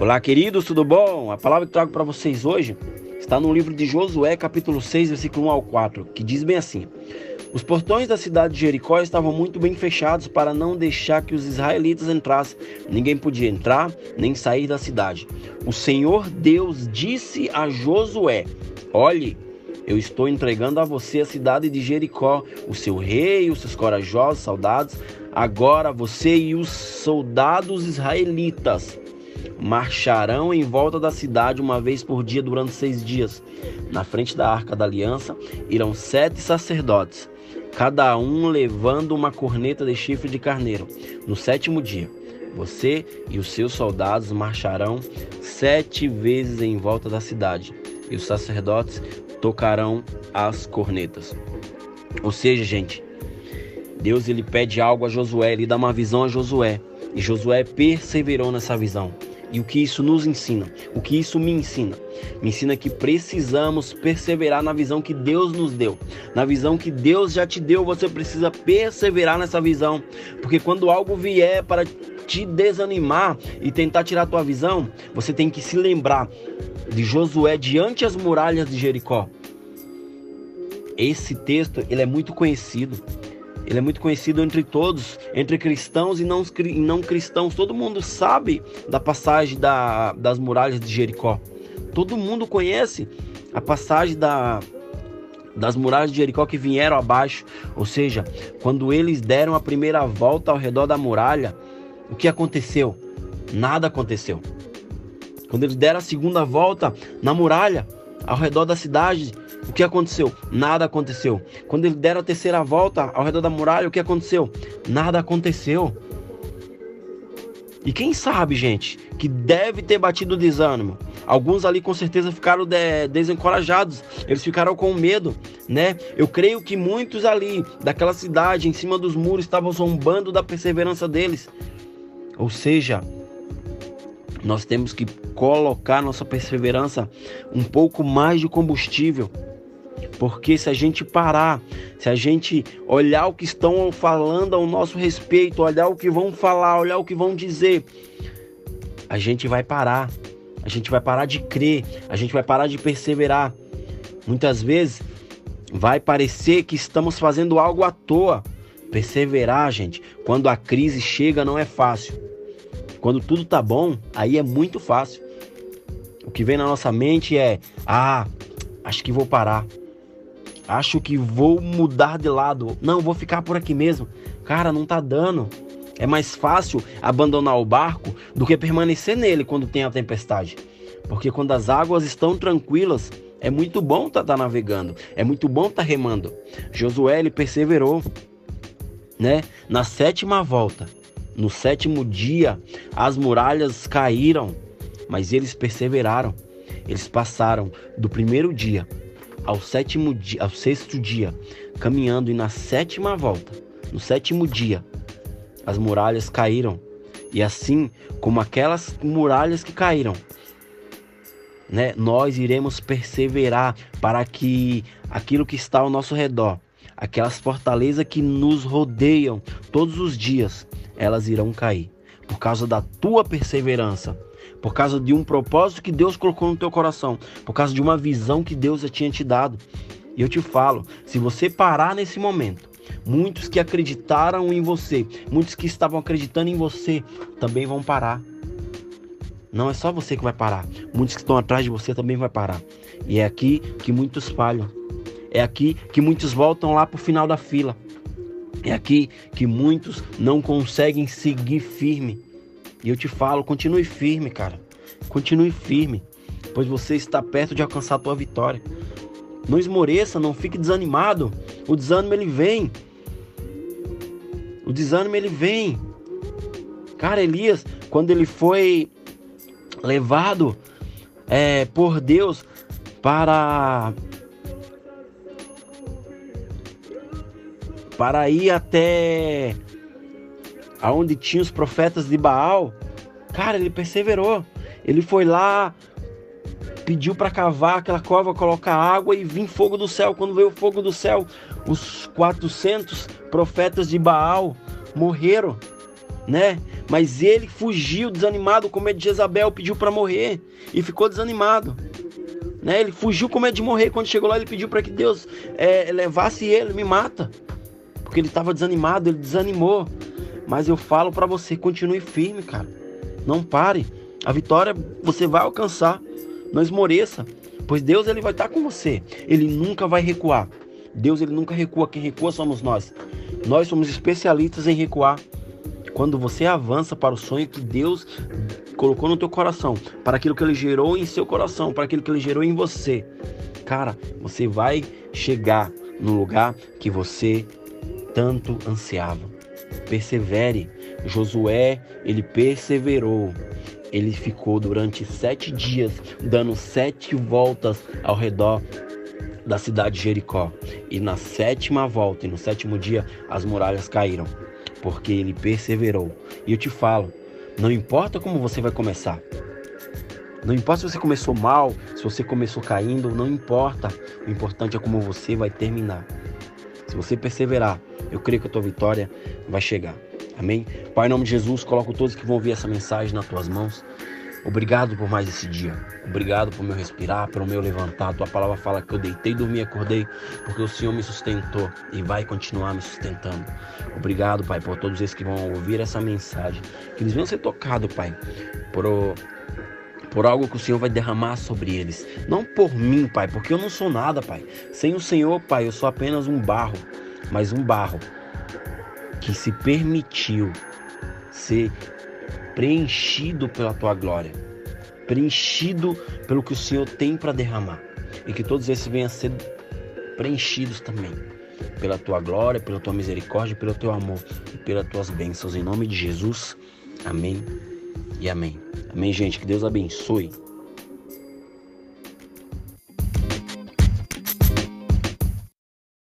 Olá, queridos, tudo bom? A palavra que trago para vocês hoje está no livro de Josué, capítulo 6, versículo 1 ao 4, que diz bem assim: Os portões da cidade de Jericó estavam muito bem fechados para não deixar que os israelitas entrassem. Ninguém podia entrar nem sair da cidade. O Senhor Deus disse a Josué: Olhe, eu estou entregando a você a cidade de Jericó, o seu rei, os seus corajosos soldados. Agora você e os soldados israelitas marcharão em volta da cidade uma vez por dia durante seis dias. Na frente da arca da aliança irão sete sacerdotes, cada um levando uma corneta de chifre de carneiro. No sétimo dia, você e os seus soldados marcharão sete vezes em volta da cidade, e os sacerdotes tocarão as cornetas. Ou seja, gente, Deus ele pede algo a Josué, ele dá uma visão a Josué, e Josué perseverou nessa visão. E o que isso nos ensina? O que isso me ensina? Me ensina que precisamos perseverar na visão que Deus nos deu. Na visão que Deus já te deu, você precisa perseverar nessa visão. Porque quando algo vier para te desanimar e tentar tirar a tua visão, você tem que se lembrar de Josué diante as muralhas de Jericó. Esse texto, ele é muito conhecido. Ele é muito conhecido entre todos, entre cristãos e não, e não cristãos. Todo mundo sabe da passagem da, das muralhas de Jericó. Todo mundo conhece a passagem da, das muralhas de Jericó que vieram abaixo. Ou seja, quando eles deram a primeira volta ao redor da muralha, o que aconteceu? Nada aconteceu. Quando eles deram a segunda volta na muralha, ao redor da cidade, o que aconteceu? Nada aconteceu. Quando eles deram a terceira volta ao redor da muralha, o que aconteceu? Nada aconteceu. E quem sabe, gente, que deve ter batido o desânimo. Alguns ali com certeza ficaram de, desencorajados, eles ficaram com medo, né? Eu creio que muitos ali daquela cidade, em cima dos muros, estavam zombando da perseverança deles. Ou seja, nós temos que colocar nossa perseverança um pouco mais de combustível. Porque se a gente parar, se a gente olhar o que estão falando ao nosso respeito, olhar o que vão falar, olhar o que vão dizer, a gente vai parar. A gente vai parar de crer, a gente vai parar de perseverar. Muitas vezes vai parecer que estamos fazendo algo à toa. Perseverar, gente, quando a crise chega não é fácil. Quando tudo tá bom, aí é muito fácil. O que vem na nossa mente é: ah, acho que vou parar. Acho que vou mudar de lado. Não, vou ficar por aqui mesmo. Cara, não tá dando. É mais fácil abandonar o barco do que permanecer nele quando tem a tempestade. Porque quando as águas estão tranquilas, é muito bom estar tá, tá navegando, é muito bom estar tá remando. Josué ele perseverou, né? Na sétima volta, no sétimo dia, as muralhas caíram, mas eles perseveraram. Eles passaram do primeiro dia ao sétimo dia, ao sexto dia, caminhando e na sétima volta, no sétimo dia, as muralhas caíram. E assim como aquelas muralhas que caíram, né, nós iremos perseverar para que aquilo que está ao nosso redor, aquelas fortalezas que nos rodeiam todos os dias, elas irão cair por causa da tua perseverança, por causa de um propósito que Deus colocou no teu coração, por causa de uma visão que Deus já tinha te dado. E eu te falo, se você parar nesse momento, muitos que acreditaram em você, muitos que estavam acreditando em você, também vão parar. Não é só você que vai parar, muitos que estão atrás de você também vai parar. E é aqui que muitos falham. É aqui que muitos voltam lá para o final da fila. É aqui que muitos não conseguem seguir firme. E eu te falo, continue firme, cara. Continue firme, pois você está perto de alcançar a tua vitória. Não esmoreça, não fique desanimado. O desânimo ele vem. O desânimo ele vem. Cara, Elias, quando ele foi levado é, por Deus para para ir até aonde tinha os profetas de Baal, cara, ele perseverou. Ele foi lá, pediu para cavar aquela cova, colocar água e vir fogo do céu. Quando veio o fogo do céu, os 400 profetas de Baal morreram. né? Mas ele fugiu desanimado com medo de Jezabel, pediu para morrer e ficou desanimado. Né? Ele fugiu com medo de morrer. Quando chegou lá, ele pediu para que Deus é, levasse ele, me mata. Porque ele estava desanimado, ele desanimou. Mas eu falo para você, continue firme, cara. Não pare. A vitória você vai alcançar. Não esmoreça. Pois Deus ele vai estar com você. Ele nunca vai recuar. Deus ele nunca recua. Quem recua somos nós. Nós somos especialistas em recuar. Quando você avança para o sonho que Deus colocou no teu coração, para aquilo que ele gerou em seu coração, para aquilo que ele gerou em você, cara, você vai chegar no lugar que você tanto ansiava. Persevere. Josué, ele perseverou. Ele ficou durante sete dias dando sete voltas ao redor da cidade de Jericó. E na sétima volta, e no sétimo dia, as muralhas caíram porque ele perseverou. E eu te falo, não importa como você vai começar. Não importa se você começou mal, se você começou caindo, não importa. O importante é como você vai terminar. Se você perseverar, eu creio que a tua vitória vai chegar. Amém? Pai, em nome de Jesus, coloco todos que vão ouvir essa mensagem nas tuas mãos. Obrigado por mais esse dia. Obrigado por meu respirar, pelo meu levantar. Tua palavra fala que eu deitei, dormi, acordei, porque o Senhor me sustentou e vai continuar me sustentando. Obrigado, Pai, por todos esses que vão ouvir essa mensagem. Que eles venham ser tocados, Pai, por, por algo que o Senhor vai derramar sobre eles. Não por mim, Pai, porque eu não sou nada, Pai. Sem o Senhor, Pai, eu sou apenas um barro, mas um barro que se permitiu ser preenchido pela tua glória, preenchido pelo que o Senhor tem para derramar, e que todos esses venham a ser preenchidos também pela tua glória, pela tua misericórdia, pelo teu amor e pelas tuas bênçãos. Em nome de Jesus, amém e amém. Amém, gente. Que Deus abençoe.